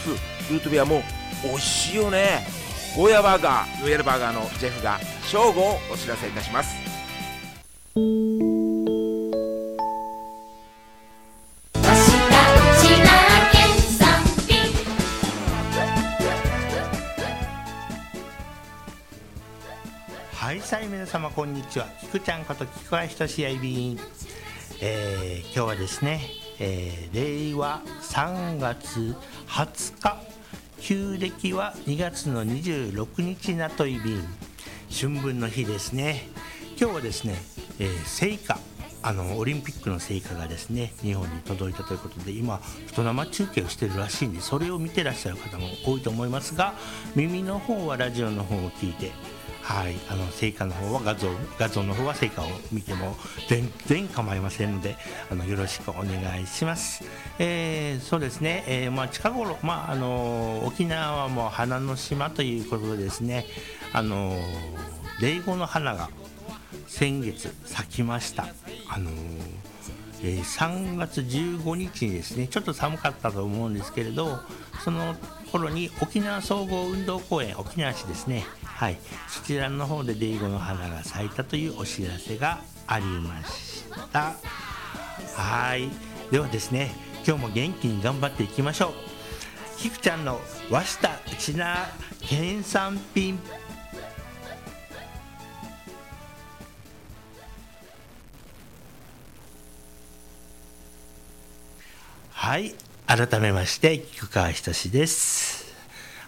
スルートビアも美味しいよね。ゴーヤバーガーロイヤルバーガーのジェフが正午をお知らせいたします。はいさい皆様こんにちは。きくちゃんこと菊川ひとしやいびん、えー、今日はですね、えー、令和3月20日。旧暦は2月の26日なといびん。春分の日ですね。今日はですね、えー、聖火。あのオリンピックの成果がですね日本に届いたということで今人生中継をしてるらしいんでそれを見てらっしゃる方も多いと思いますが耳の方はラジオの方を聞いてはい、あの成果の方は画像画像の方は成果を見ても全然構いませんのであのよろしくお願いします。えー、そうですね、えー、まあ、近頃、まあ、あの沖縄はもう花の島ということでですねあの霊語の花が先月咲きました。あのえー、3月15日にですねちょっと寒かったと思うんですけれどその頃に沖縄総合運動公園沖縄市ですねはい。そちらの方でデイゴの花が咲いたというお知らせがありました。はい。ではですね今日も元気に頑張っていきましょう。ひくちゃんの和下ちな県産品はい。改めまして菊川仁です。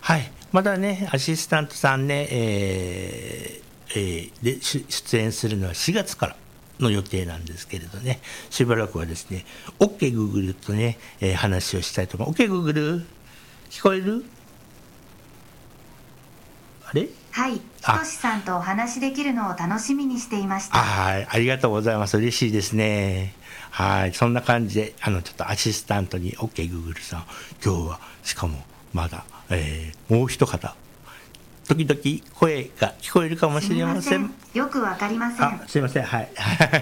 はい。まだねアシスタントさんね、えーえー、で出演するのは4月からの予定なんですけれどね。しばらくはですね OKGoogle とね、えー、話をしたいと思う。OKGoogle 聞こえる？あれ？はい。ひとしさんとお話しできるのを楽しみにしていました。はい。ありがとうございます。嬉しいですね。はい、そんな感じで、あの、ちょっとアシスタントに、OK、Google さん、今日は、しかも、まだ、えー、もう一方、時々声が聞こえるかもしれません。よくわかりません。すいません、はい。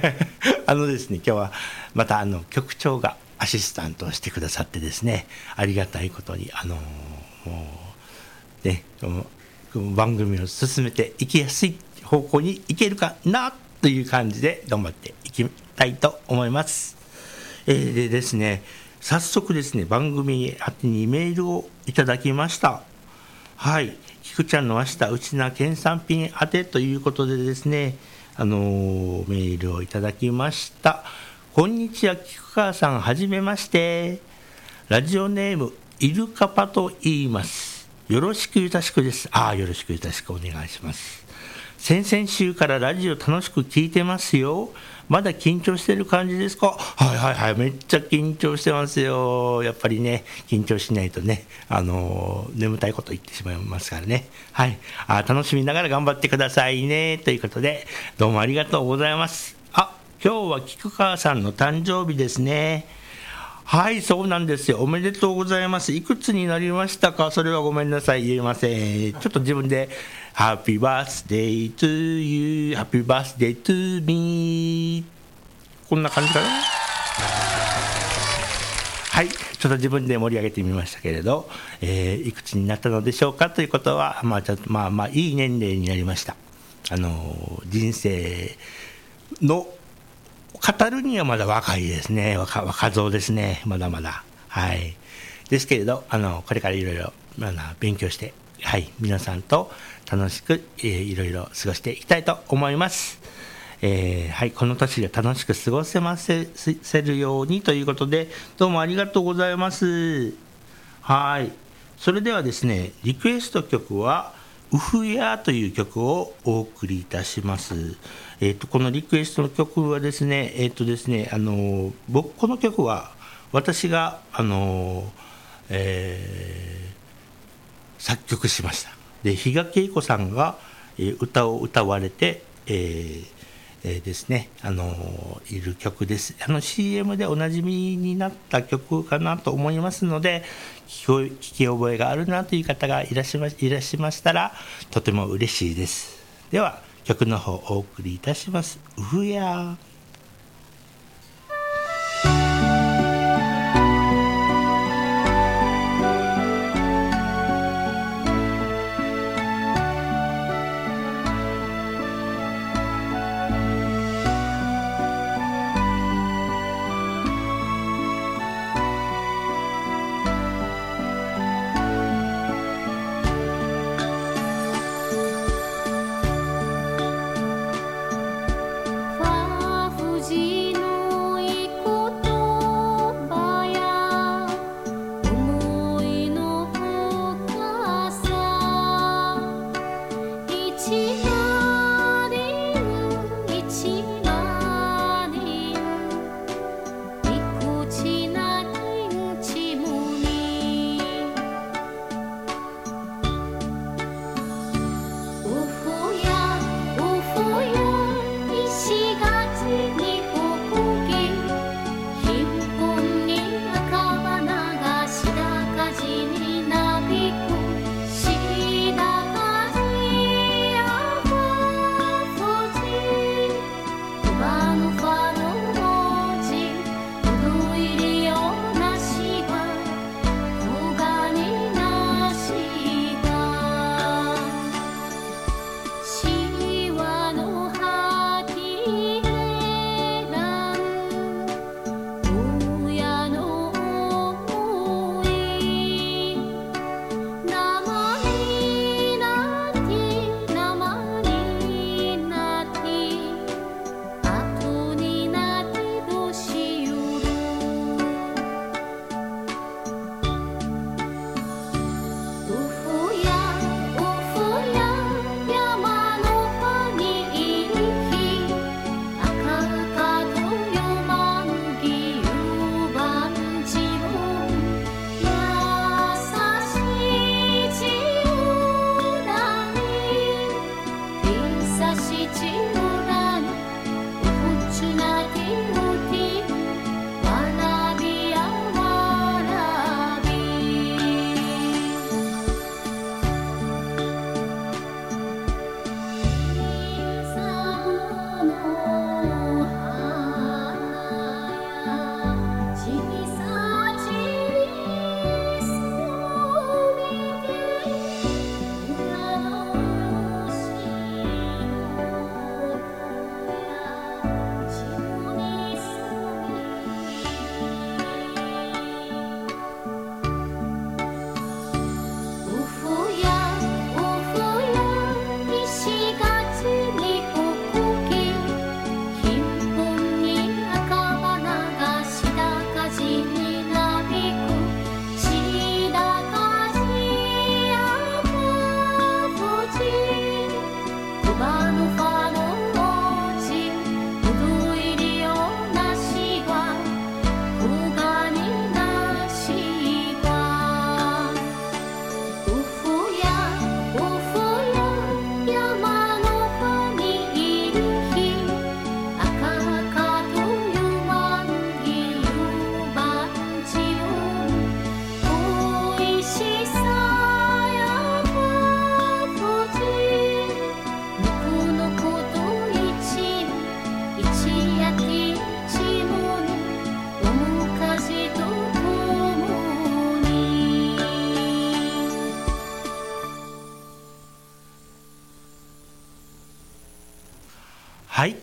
あのですね、今日は、また、あの、局長がアシスタントをしてくださってですね、ありがたいことに、あのもう、ね、番組を進めていきやすい方向にいけるかなという感じで頑張っていきたいと思います。えー、でですね、早速ですね、番組宛にメールをいただきました。はい、菊ちゃんの明日、うちな県産品宛てということでですね、あのー、メールをいただきました。こんにちは、菊川さん、はじめまして。ラジオネーム、イルカパと言います。よろしくゆたしくです。ああ、よろしくゆたしくお願いします。先々週からラジオ楽しく聞いてますよ。まだ緊張してる感じですか？はいはいはい、めっちゃ緊張してますよ。やっぱりね、緊張しないとね、あのー、眠たいこと言ってしまいますからね。はい。あ楽しみながら頑張ってくださいね。ということで、どうもありがとうございます。あ、今日は菊川さんの誕生日ですね。はい、そうなんですよ。おめでとうございます。いくつになりましたか？それはごめんなさい。言えません。ちょっと自分で、Happy birthday to you, Happy birthday to me こんな感じかな？はい、ちょっと自分で盛り上げてみましたけれど、えー、いくつになったのでしょうか？ということは、まあ、ちょっとまあまあ、いい年齢になりました。あの、人生の語るにはまだ若いですね。若若造ですね。まだまだ。はい。ですけれど、あの、これからいろいろ、勉強して、はい、皆さんと楽しく、えー、いろいろ過ごしていきたいと思います。えー、はい、この年で楽しく過ごせませせるようにということで、どうもありがとうございます。はい。それではですね、リクエスト曲は、ウフヤという曲をお送りいたします。えーと、このリクエストの曲はですね、えーとですねあの僕この曲は私があの、えー、作曲しました。で比嘉恵子さんが、え、歌を歌われて、えーえー、ですねあのいる曲です。あの CM でおなじみになった曲かなと思いますので聞き覚えがあるなという方がいらっしゃいましたらとても嬉しいです。では曲の方お送りいたします。うふや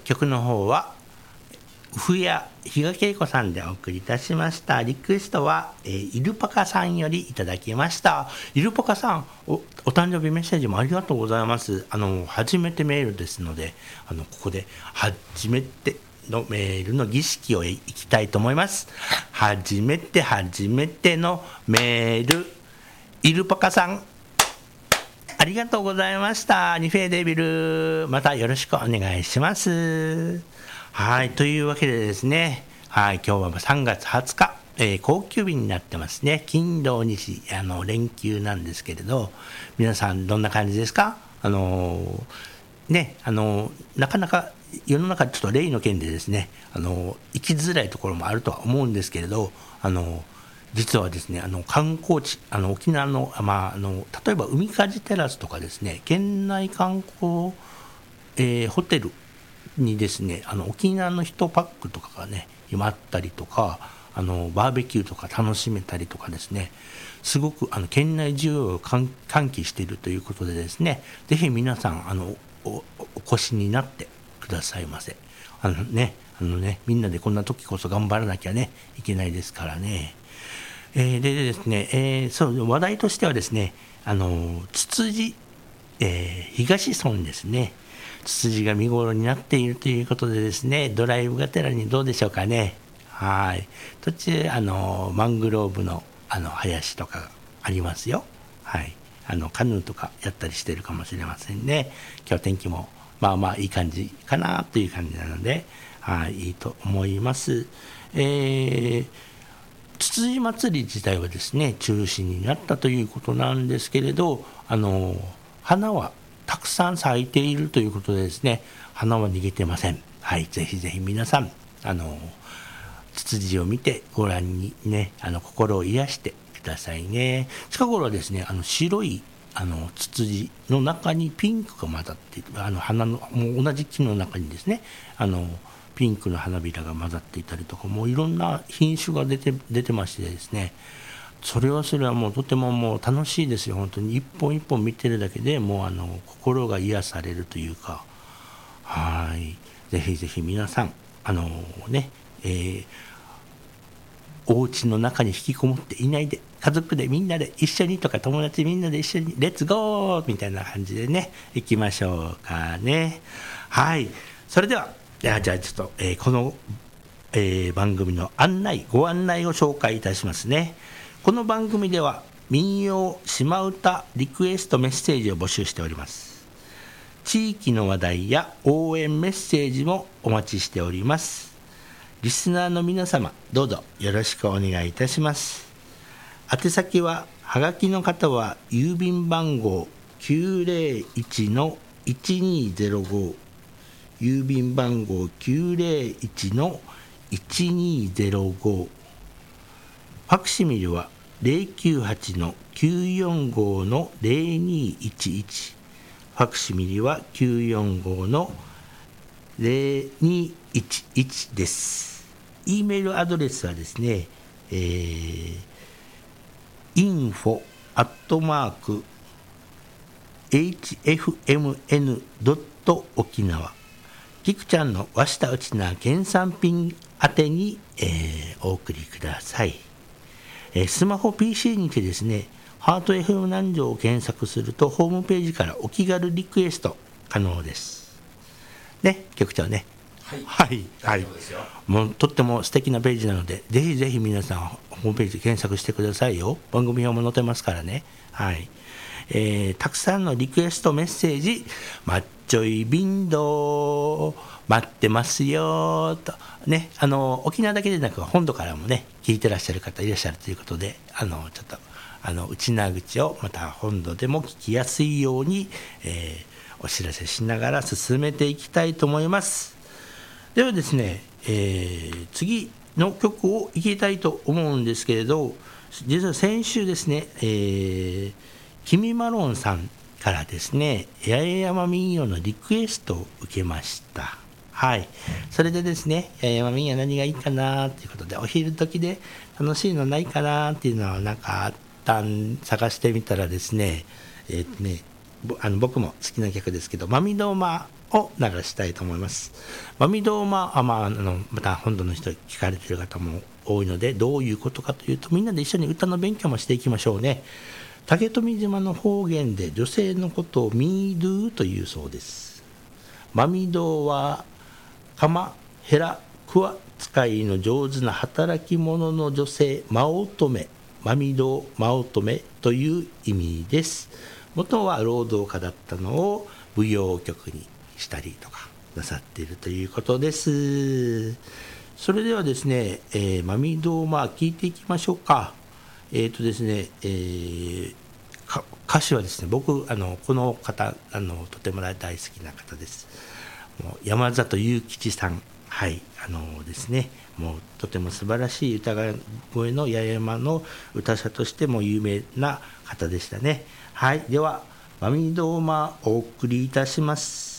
曲の方はふや比嘉恵子さんでお送りいたしました。リクエストは、えー、イルパカさんよりいただきました。イルパカさんおお誕生日メッセージもありがとうございます。あの初めてメールですのであのここで初めてのメールの儀式をいきたいと思います。初めて初めてのメール。イルパカさんありがとうございました。ニフェーデビルまたよろしくお願いします。はいというわけでですねはい今日は3月20日えー、高級日になってますね、金土日あの連休なんですけれど、皆さん、どんな感じですか、あのー、ねあのー、なかなか世の中、ちょっと例の件でですね、あの行きづらいところもあるとは思うんですけれど、あの実はですねあの観光地、あの沖縄の,、まあ、あの例えば海かじテラスとかですね、県内観光、えホテルにですねあの沖縄の1パックとかがね今あったりとかあのバーベキューとか楽しめたりとかですねすごくあの県内需要を喚起しているということでですねぜひ皆さんあのお越しになってくださいませ。あのねあのねみんなでこんな時こそ頑張らなきゃねいけないですからね、えー、でですね、えー、そう話題としてはですねあのツツジ、えー、東村ですね。ツツジが見頃になっているということでですねドライブがてらにどうでしょうかね。はい。途中あのマングローブのあの林とかありますよ。はい。あのカヌーとかやったりしてるかもしれませんね。今日天気もまあまあいい感じかなという感じなので、はい、いいと思います。えーつつじ祭り自体はですね中止になったということなんですけれどあの花はたくさん咲いているということでですね花は逃げてません。はいぜひぜひ皆さんあのツツジを見てご覧にねあの心を癒してくださいね。近頃はですねあの白いあのツツジの中にピンクが混ざっているあの花のもう同じ木の中にですねあのピンクの花びらが混ざっていたりとかもういろんな品種が出て出てましてですね。それはそれはもうとてももう楽しいですよ。本当に一本一本見てるだけでもうあの心が癒されるというか。はい。ぜひぜひ皆さんあのねえー、お家の中に引きこもっていないで家族でみんなで一緒にとか友達みんなで一緒にレッツゴーみたいな感じでね行きましょうかね。はい。それでは。じゃあちょっと、えー、この、えー、番組の案内ご案内を紹介いたしますね。この番組では民謡島唄リクエストメッセージを募集しております。地域の話題や応援メッセージもお待ちしております。リスナーの皆様どうぞよろしくお願いいたします。宛先ははがきの方は郵便番号901の1205郵便番号901の1205ファクシミルは098の945の0211ファクシミリは945の0211です。e メールアドレスはですね、えー、info アットマーク hfmn 沖縄キクちゃんの和下内な県産品宛てに、えー、お送りください。えー、スマホ PC にてですね、ハート FM 南城を検索すると、ホームページからお気軽リクエスト可能です。ね、局長ね。はい、はい、はい、もうとっても素敵なページなので、ぜひぜひ皆さん、ホームページ検索してくださいよ。番組表も載ってますからね。はい。えー、たくさんのリクエストメッセージ、マッチョイビンド待ってますよと、ね、あの沖縄だけでなく本土からもね聞いてらっしゃる方いらっしゃるということであのちょっとあの内縄口をまた本土でも聞きやすいように、えー、お知らせしながら進めていきたいと思います。ではですね、えー、次の曲をいきたいと思うんですけれど実は先週ですね、えー、キミマロンさんからですね八重山民謡のリクエストを受けましたはい、それでですね、八重山民謡何がいいかなということで、お昼時で楽しいのないかなっていうのは、なんか、探してみたらですね、えっ、ー、とね、あの僕も好きな曲ですけど「マミドーマ」を流したいと思います。マミドーマあ、まあ、あのまた本土の人聞かれてる方も多いのでどういうことかというとみんなで一緒に歌の勉強もしていきましょうね。竹富島の方言で女性のことをミードゥというそうです。マミドは鎌ヘラクワ使いの上手な働き者の女性マ乙女マミドマ乙女という意味です。元は労働家だったのを舞踊曲にしたりとかなさっているということです。それではですね、えー、マミドまあ聞いていきましょうか。えっ、ー、とですね、えー歌詞はですね僕あのこの方あのとても大好きな方です。もう山里雄吉さん。はいあのですね。もうとても素晴らしい歌声の八重山の歌者としても有名な方でしたね。はいでは「マミドーマ」お送りいたします。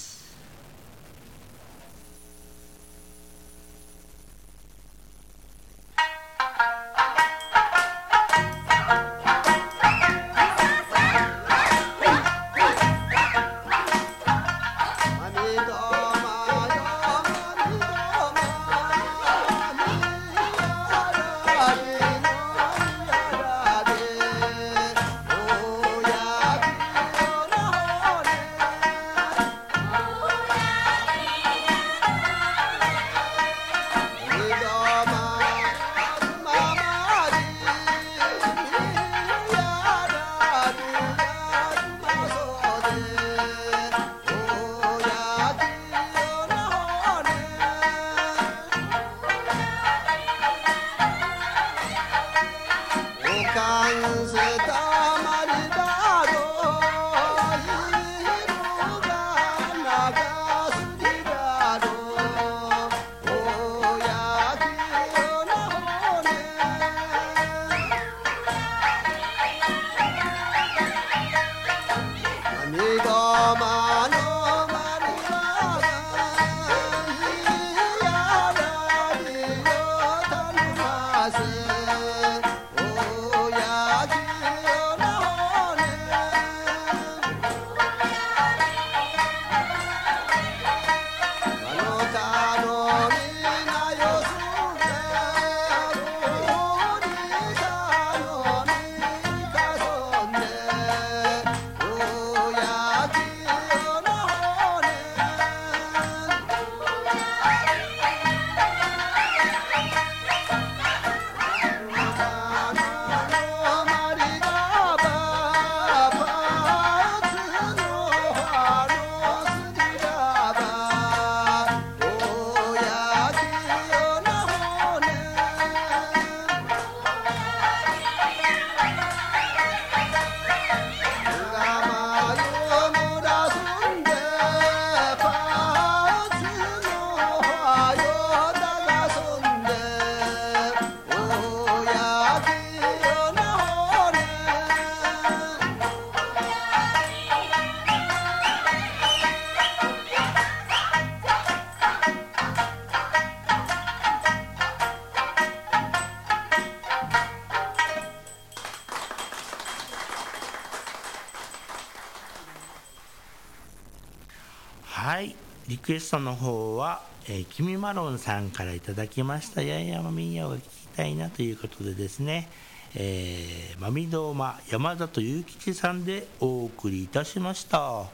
クエストの方は、えー、きみまろんさんからいただきました。八重山民謡が聞きたいなということでですねえー、まみどうま山里雄吉さんでお送りいたしました。は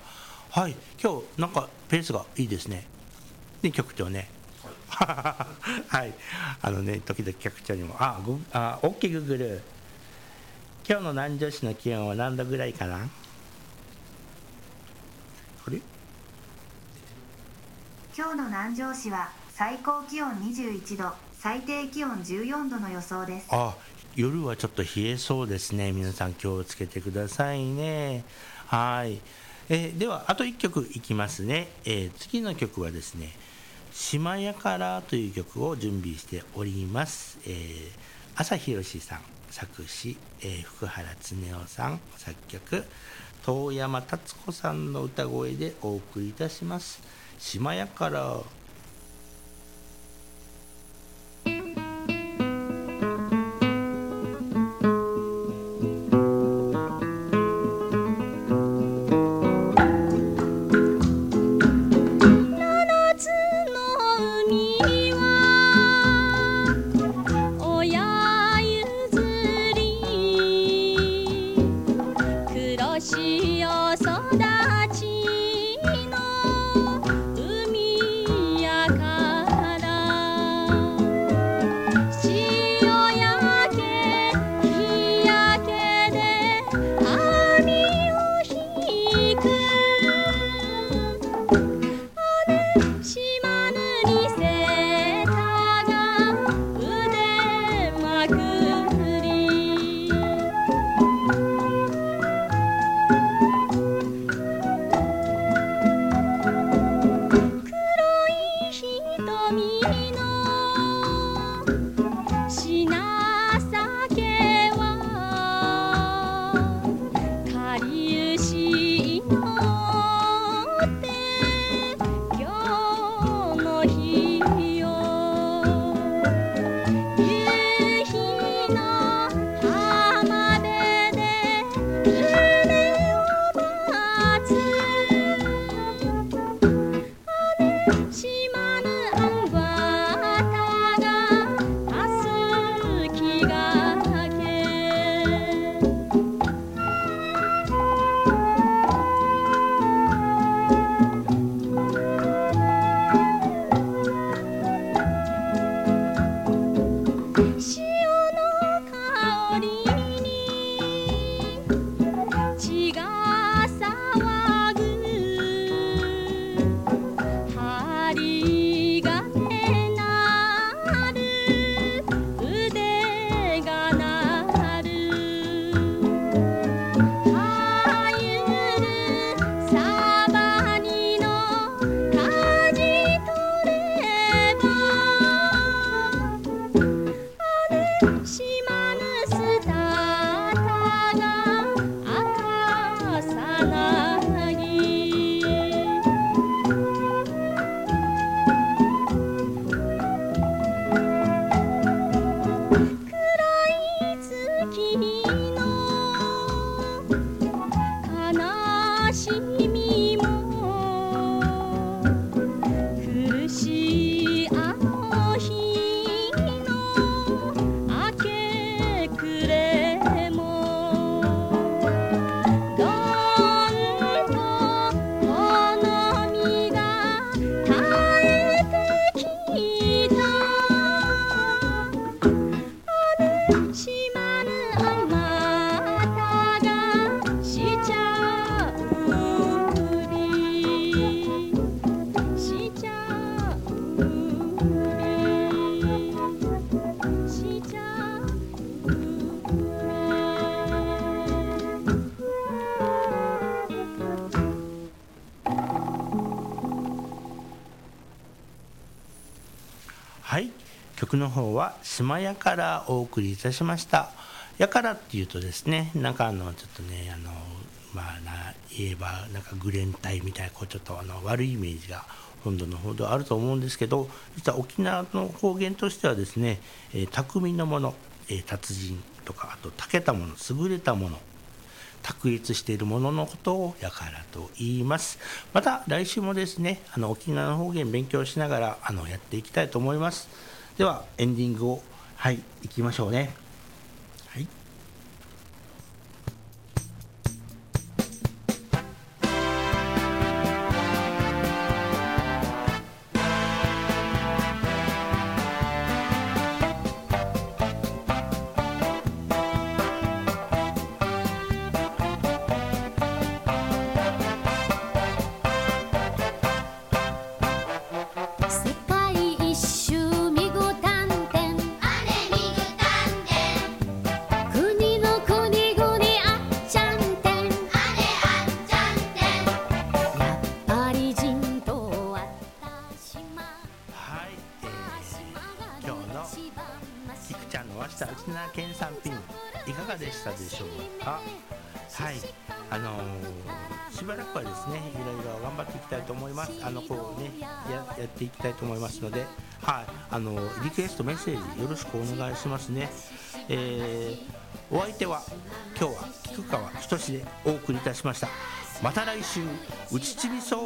い今日なんかペースがいいですね。で局長ね。はい。あのね時々局長にも。あごあオッケーグーグル。今日の南城市の気温は何度ぐらいかな？あれ？今日の南城市は最高気温21度最低気温14度の予想です。あ夜はちょっと冷えそうですね。皆さん気をつけてくださいね。はい、えー、ではあと1曲いきますね、えー、次の曲はですね「島やから」という曲を準備しております、えー、朝宏さん作詞、えー、福原恒夫さん作曲遠山達子さんの歌声でお送りいたします「島やから」「島屋からお送りいたしました。やからっていうとですねなんかあのちょっとねあのまあな言えばなんかグレン隊みたいなこうちょっとあの悪いイメージが本土の方ではあると思うんですけど実は沖縄の方言としてはですね、えー匠のもの、えー達人とかあと長けたもの優れたもの卓越しているもののことをやからと言います。また来週もですねあの沖縄の方言勉強しながらあのやっていきたいと思います。ではエンディングをはい行きましょうね。はい。世あのリクエストメッセージよろしくお願いしますね。えーお相手は今日は菊川仁でお送りいたしました。また来週うちちみそう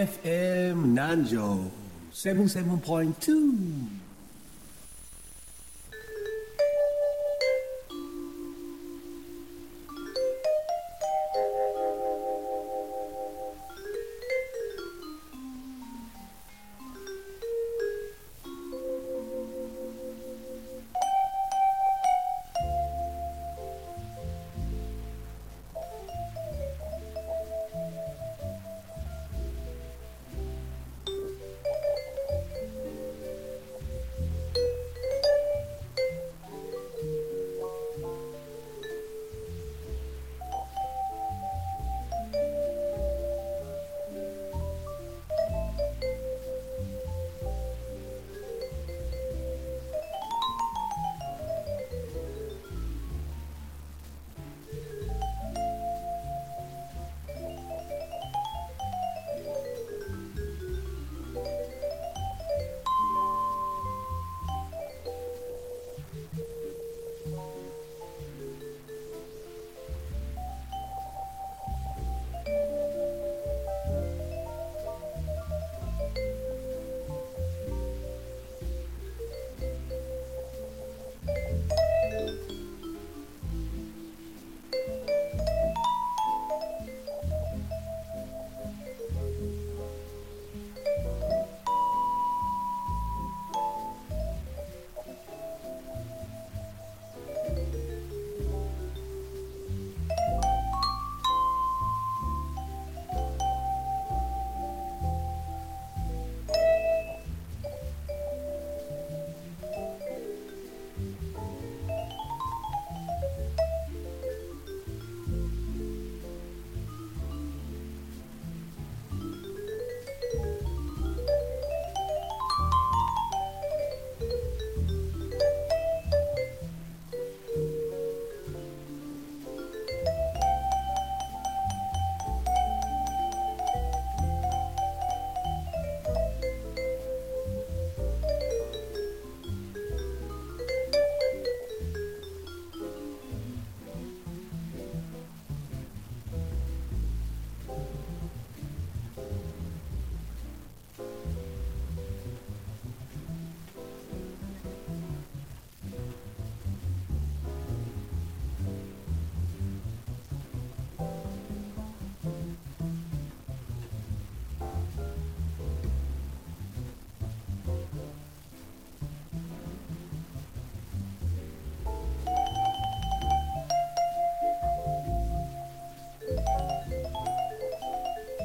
FM 南城77.2